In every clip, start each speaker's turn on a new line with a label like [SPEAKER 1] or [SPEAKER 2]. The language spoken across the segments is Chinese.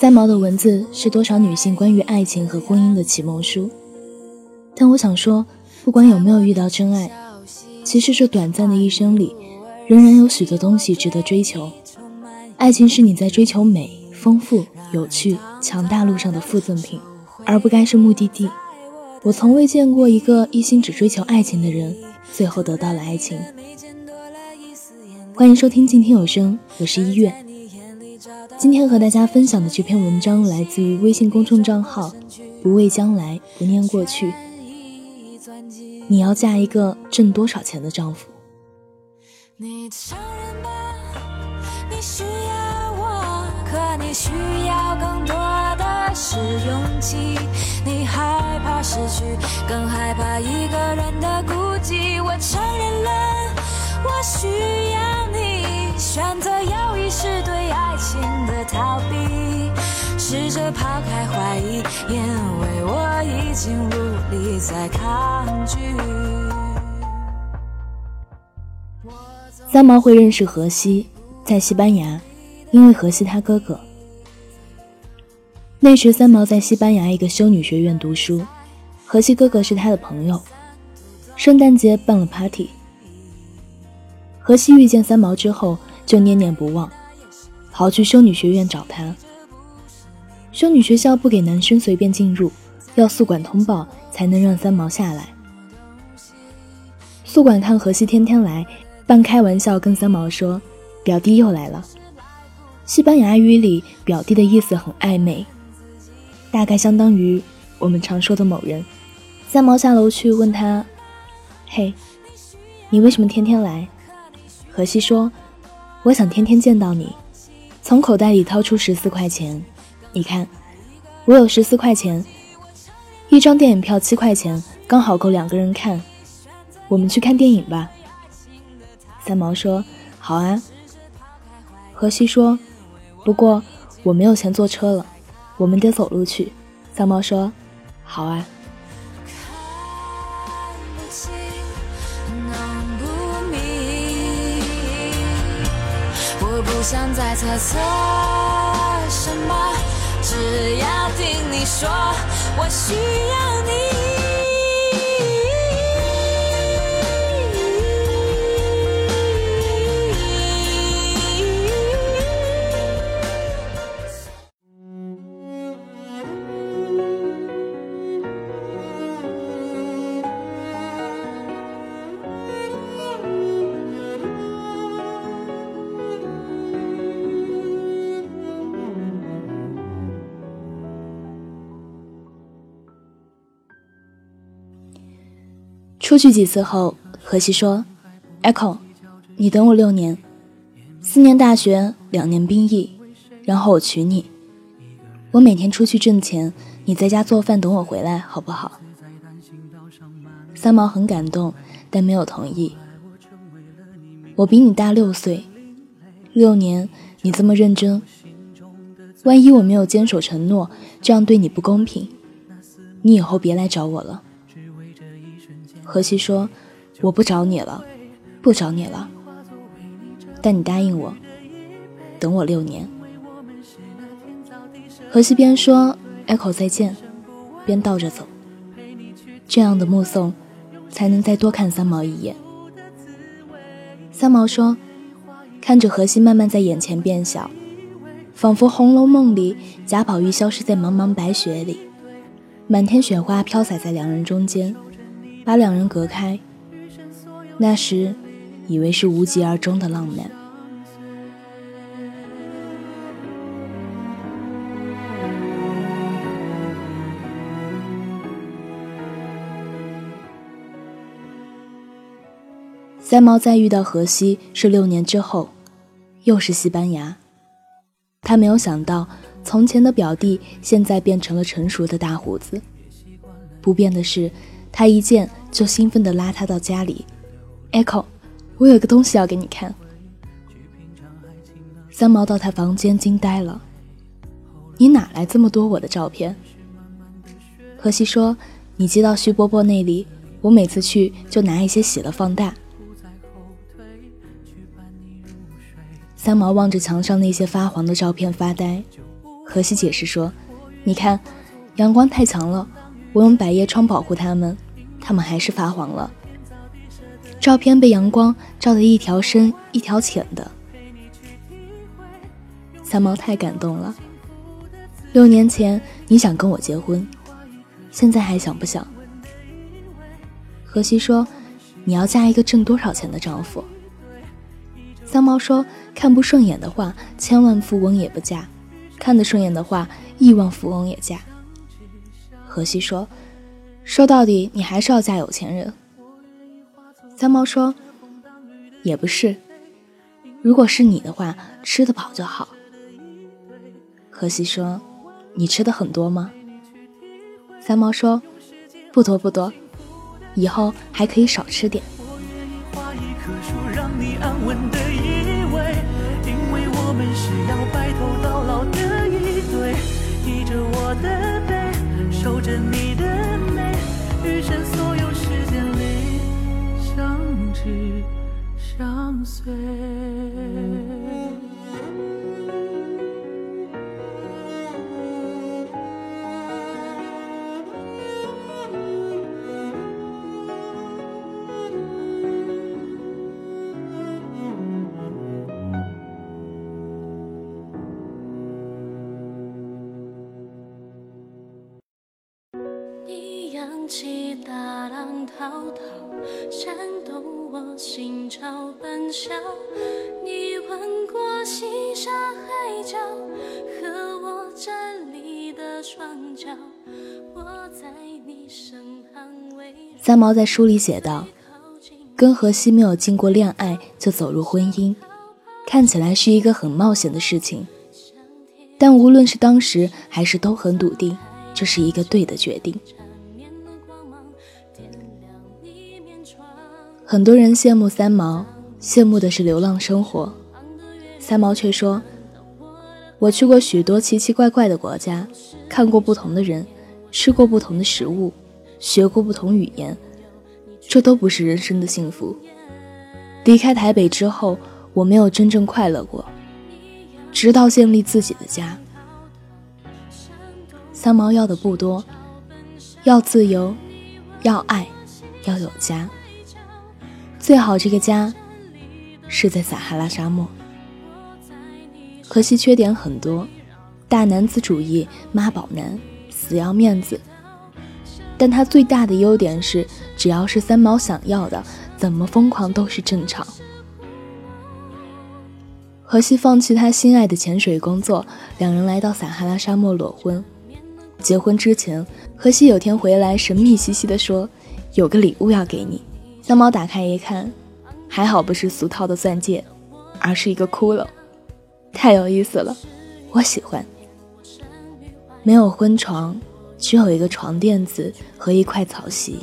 [SPEAKER 1] 三毛的文字是多少女性关于爱情和婚姻的启蒙书，但我想说，不管有没有遇到真爱，其实这短暂的一生里，仍然有许多东西值得追求。爱情是你在追求美、丰富、有趣、强大路上的附赠品，而不该是目的地。我从未见过一个一心只追求爱情的人，最后得到了爱情。欢迎收听静听有声，我是一月。今天和大家分享的这篇文章来自于微信公众账号“不畏将来，不念过去”。你要嫁一个挣多少钱的丈夫？你承认吧，你需要我，可你需要更多的是勇气。你害怕失去，更害怕一个人的孤寂。我承认了，我需要你，选择试着抛开怀疑，因为我已经无力再抗拒。三毛会认识荷西，在西班牙，因为荷西他哥哥。那时三毛在西班牙一个修女学院读书，荷西哥哥是他的朋友。圣诞节办了 party，荷西遇见三毛之后就念念不忘。跑去修女学院找他。修女学校不给男生随便进入，要宿管通报才能让三毛下来。宿管看荷西天天来，半开玩笑跟三毛说：“表弟又来了。”西班牙语里“表弟”的意思很暧昧，大概相当于我们常说的某人。三毛下楼去问他：“嘿，你为什么天天来？”荷西说：“我想天天见到你。”从口袋里掏出十四块钱，你看，我有十四块钱，一张电影票七块钱，刚好够两个人看。我们去看电影吧。三毛说：“好啊。”荷西说：“不过我没有钱坐车了，我们得走路去。”三毛说：“好啊。”不想再猜测什么，只要听你说，我需要你。出去几次后，荷西说：“Echo，你等我六年，四年大学，两年兵役，然后我娶你。我每天出去挣钱，你在家做饭等我回来，好不好？”三毛很感动，但没有同意。我比你大六岁，六年，你这么认真，万一我没有坚守承诺，这样对你不公平，你以后别来找我了。荷西说：“我不找你了，不找你了。但你答应我，等我六年。”荷西边说 “Echo 再见”，边倒着走。这样的目送，才能再多看三毛一眼。三毛说：“看着荷西慢慢在眼前变小，仿佛《红楼梦》里贾宝玉消失在茫茫白雪里，满天雪花飘洒在两人中间。”把两人隔开，那时以为是无疾而终的浪漫。三毛再遇到荷西是六年之后，又是西班牙。他没有想到，从前的表弟现在变成了成熟的大胡子。不变的是。他一见就兴奋地拉他到家里，Echo，我有个东西要给你看。三毛到他房间惊呆了，你哪来这么多我的照片？荷西说，你寄到徐伯伯那里，我每次去就拿一些洗了放大。三毛望着墙上那些发黄的照片发呆。荷西解释说：“你看，阳光太强了，我用百叶窗保护它们，它们还是发黄了。照片被阳光照得一条深一条浅的。”三毛太感动了。六年前你想跟我结婚，现在还想不想？荷西说：“你要嫁一个挣多少钱的丈夫？”三毛说：“看不顺眼的话，千万富翁也不嫁；看得顺眼的话，亿万富翁也嫁。”荷西说：“说到底，你还是要嫁有钱人。”三毛说：“也不是，如果是你的话，吃得饱就好。”荷西说：“你吃的很多吗？”三毛说：“不多不多，以后还可以少吃点。”相随。和我站立的双脚。我在你身旁围三毛在书里写道：“跟荷西没有经过恋爱就走入婚姻，看起来是一个很冒险的事情。但无论是当时还是都很笃定，这是一个对的决定。”很多人羡慕三毛，羡慕的是流浪生活。三毛却说：“我去过许多奇奇怪怪的国家，看过不同的人，吃过不同的食物，学过不同语言，这都不是人生的幸福。离开台北之后，我没有真正快乐过，直到建立自己的家。三毛要的不多，要自由，要爱，要有家。”最好这个家是在撒哈拉沙漠。可惜缺点很多，大男子主义、妈宝男、死要面子。但他最大的优点是，只要是三毛想要的，怎么疯狂都是正常。荷西放弃他心爱的潜水工作，两人来到撒哈拉沙漠裸婚。结婚之前，荷西有天回来，神秘兮兮地说：“有个礼物要给你。”三毛打开一看，还好不是俗套的钻戒，而是一个骷髅，太有意思了，我喜欢。没有婚床，只有一个床垫子和一块草席；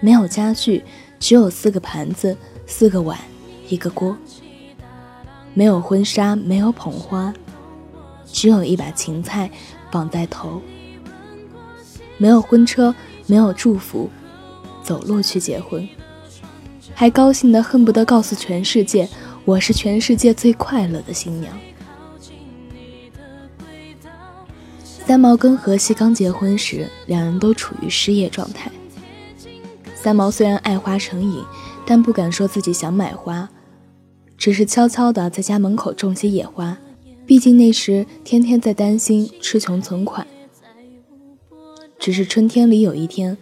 [SPEAKER 1] 没有家具，只有四个盘子、四个碗、一个锅；没有婚纱，没有捧花，只有一把芹菜绑在头；没有婚车，没有祝福。走路去结婚，还高兴得恨不得告诉全世界，我是全世界最快乐的新娘。三毛跟荷西刚结婚时，两人都处于失业状态。三毛虽然爱花成瘾，但不敢说自己想买花，只是悄悄地在家门口种些野花。毕竟那时天天在担心吃穷存款。只是春天里有一天。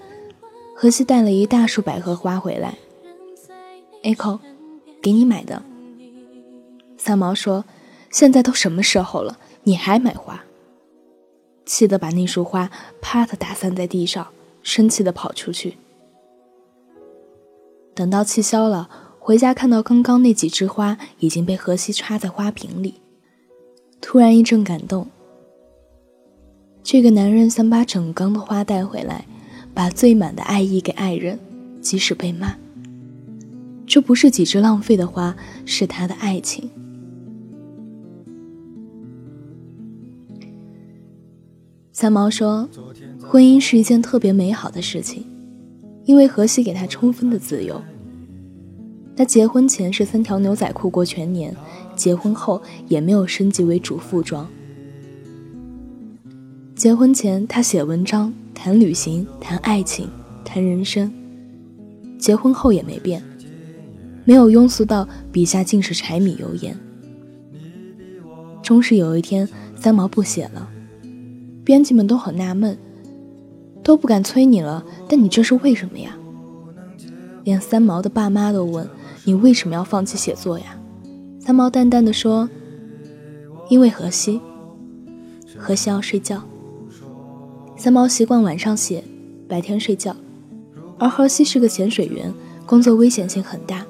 [SPEAKER 1] 荷西带了一大束百合花回来，Echo，给你买的。三毛说：“现在都什么时候了，你还买花？”气得把那束花啪的打散在地上，生气的跑出去。等到气消了，回家看到刚刚那几枝花已经被荷西插在花瓶里，突然一阵感动。这个男人想把整缸的花带回来。把最满的爱意给爱人，即使被骂。这不是几枝浪费的花，是他的爱情。三毛说，婚姻是一件特别美好的事情，因为荷西给他充分的自由。他结婚前是三条牛仔裤过全年，结婚后也没有升级为主妇装。结婚前，他写文章、谈旅行、谈爱情、谈人生；结婚后也没变，没有庸俗到笔下尽是柴米油盐。终是有一天，三毛不写了，编辑们都很纳闷，都不敢催你了。但你这是为什么呀？连三毛的爸妈都问你为什么要放弃写作呀？三毛淡淡的说：“因为荷西，荷西要睡觉。三毛习惯晚上写，白天睡觉。而荷西是个潜水员，工作危险性很大，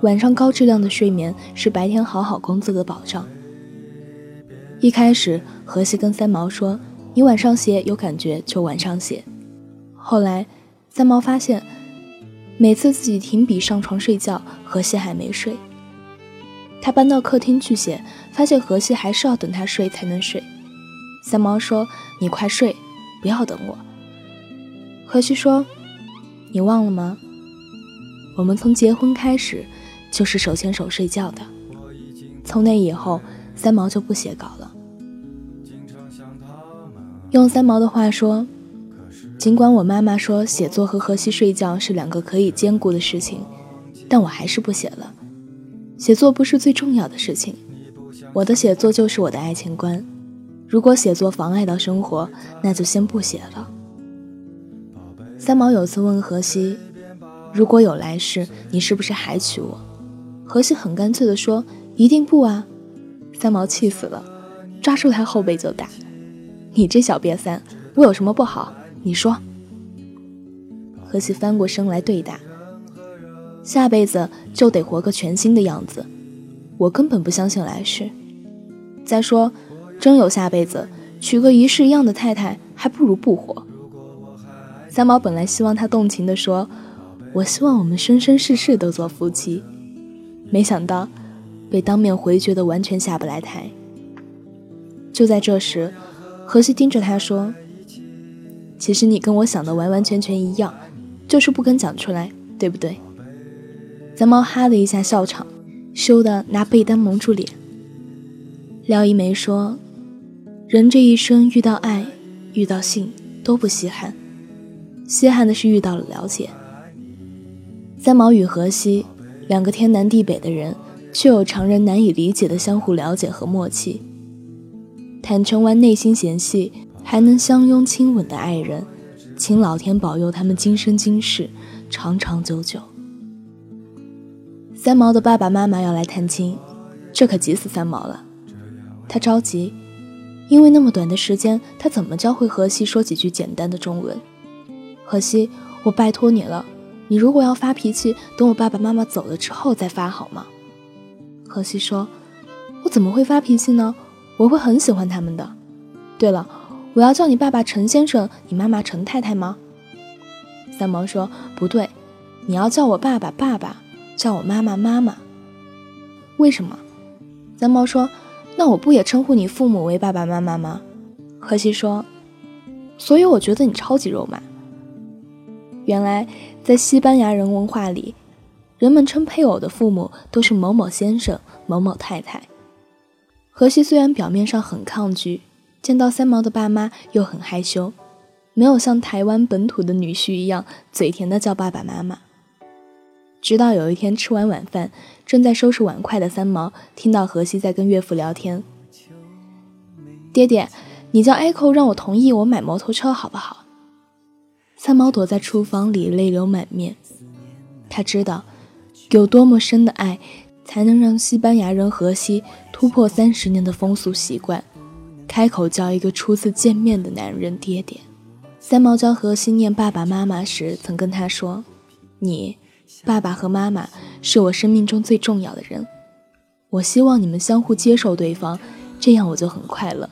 [SPEAKER 1] 晚上高质量的睡眠是白天好好工作的保障。”一开始，荷西跟三毛说：“你晚上写有感觉就晚上写。”后来，三毛发现，每次自己停笔上床睡觉，荷西还没睡。他搬到客厅去写，发现荷西还是要等他睡才能睡。三毛说：“你快睡，不要等我。”荷西说：“你忘了吗？我们从结婚开始就是手牵手睡觉的。从那以后，三毛就不写稿了。”用三毛的话说，尽管我妈妈说写作和荷西睡觉是两个可以兼顾的事情，但我还是不写了。写作不是最重要的事情，我的写作就是我的爱情观。如果写作妨碍到生活，那就先不写了。三毛有次问荷西：“如果有来世，你是不是还娶我？”荷西很干脆地说：“一定不啊！”三毛气死了，抓住他后背就打。你这小瘪三，我有什么不好？你说。何西翻过身来对答：“下辈子就得活个全新的样子。我根本不相信来世。再说，真有下辈子，娶个一世一样的太太，还不如不活。”三毛本来希望他动情地说：“我希望我们生生世世都做夫妻。”没想到，被当面回绝的完全下不来台。就在这时。荷西盯着他说：“其实你跟我想的完完全全一样，就是不肯讲出来，对不对？”三毛哈的一下笑场，羞得拿被单蒙住脸。廖一梅说：“人这一生遇到爱，遇到性都不稀罕，稀罕的是遇到了了解。”三毛与荷西两个天南地北的人，却有常人难以理解的相互了解和默契。坦诚完内心嫌隙，还能相拥亲吻的爱人，请老天保佑他们今生今世长长久久。三毛的爸爸妈妈要来探亲，这可急死三毛了。他着急，因为那么短的时间，他怎么教会荷西说几句简单的中文？荷西，我拜托你了，你如果要发脾气，等我爸爸妈妈走了之后再发好吗？荷西说：“我怎么会发脾气呢？”我会很喜欢他们的。对了，我要叫你爸爸陈先生，你妈妈陈太太吗？三毛说：“不对，你要叫我爸爸爸爸，叫我妈妈妈妈。”为什么？三毛说：“那我不也称呼你父母为爸爸妈妈吗？”荷西说：“所以我觉得你超级肉麻。”原来在西班牙人文化里，人们称配偶的父母都是某某先生、某某太太。荷西虽然表面上很抗拒，见到三毛的爸妈又很害羞，没有像台湾本土的女婿一样嘴甜的叫爸爸妈妈。直到有一天吃完晚饭，正在收拾碗筷的三毛听到荷西在跟岳父聊天：“爹爹，你叫 Echo 让我同意我买摩托车好不好？”三毛躲在厨房里泪流满面，他知道有多么深的爱。才能让西班牙人荷西突破三十年的风俗习惯，开口叫一个初次见面的男人爹爹。三毛教荷西念爸爸妈妈时，曾跟他说：“你，爸爸和妈妈是我生命中最重要的人。我希望你们相互接受对方，这样我就很快乐。”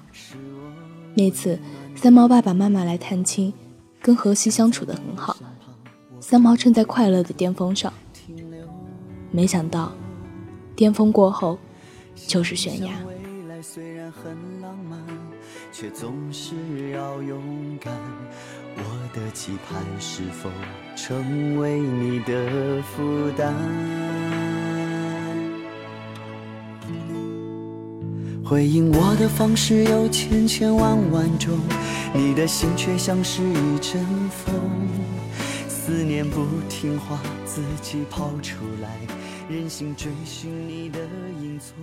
[SPEAKER 1] 那次，三毛爸爸妈妈来探亲，跟荷西相处得很好。三毛正在快乐的巅峰上，没想到。巅峰过后，就是悬崖。虽然很浪漫，却总是要勇敢。我的期盼是否成为你的负担？
[SPEAKER 2] 回应我的方式有千千万万种，你的心却像是一阵风，思念不听话，自己跑出来，任性追寻你的影踪。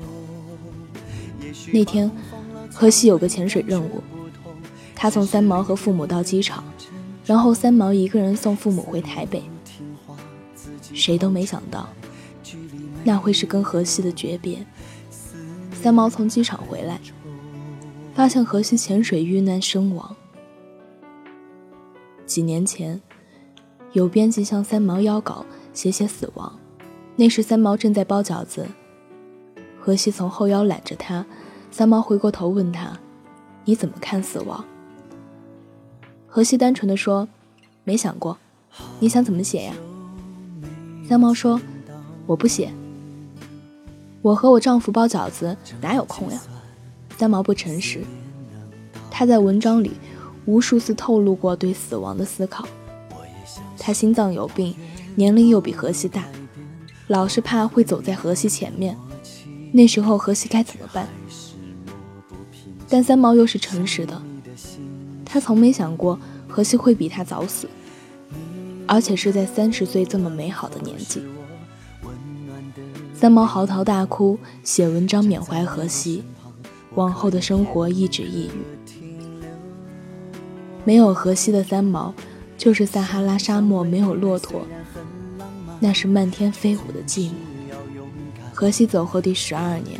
[SPEAKER 1] 那天，河西有个潜水任务，他送三毛和父母到机场，然后三毛一个人送父母回台北。谁都没想到，那会是跟河西的诀别。三毛从机场回来，发现河西潜水遇难身亡。几年前，有编辑向三毛邀稿写写死亡，那时三毛正在包饺子，荷西从后腰揽着他，三毛回过头问他：“你怎么看死亡？”荷西单纯的说：“没想过，你想怎么写呀？”三毛说：“我不写。”我和我丈夫包饺子，哪有空呀？三毛不诚实，他在文章里无数次透露过对死亡的思考。他心脏有病，年龄又比荷西大，老是怕会走在荷西前面。那时候荷西该怎么办？但三毛又是诚实的，他从没想过荷西会比他早死，而且是在三十岁这么美好的年纪。三毛嚎啕大哭，写文章缅怀荷西，往后的生活一直抑郁。没有荷西的三毛，就是撒哈拉沙漠没有骆驼，那是漫天飞舞的寂寞。荷西走后第十二年，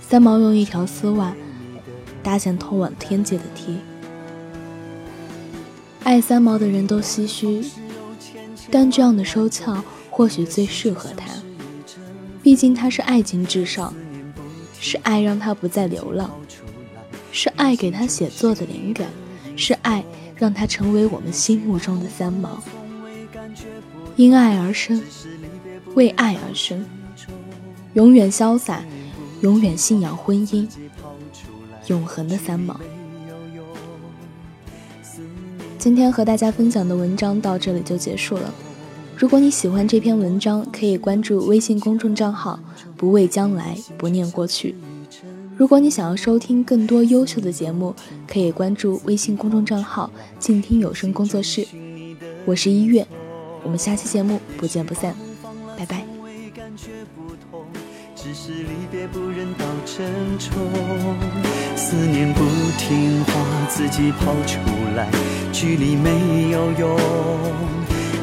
[SPEAKER 1] 三毛用一条丝袜搭建通往天界的梯。爱三毛的人都唏嘘，但这样的收鞘或许最适合他。毕竟他是爱情至上，是爱让他不再流浪，是爱给他写作的灵感，是爱让他成为我们心目中的三毛。因爱而生，为爱而生，永远潇洒，永远信仰婚姻，永恒的三毛。今天和大家分享的文章到这里就结束了。如果你喜欢这篇文章，可以关注微信公众账号“不畏将来，不念过去”。如果你想要收听更多优秀的节目，可以关注微信公众账号“静听有声工作室”。我是一月，我们下期节目不见不散，拜拜。只是离别不忍到沉重，思念不听话，自己跑出来，距离没有用，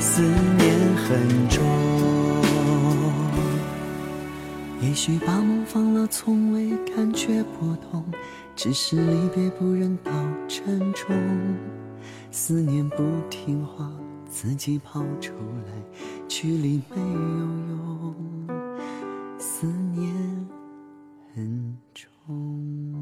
[SPEAKER 1] 思念。很重，也许把梦放了，从未感觉不同，只是离别不忍到沉重，思念不听话，自己跑出来，距离没有用，思念很重。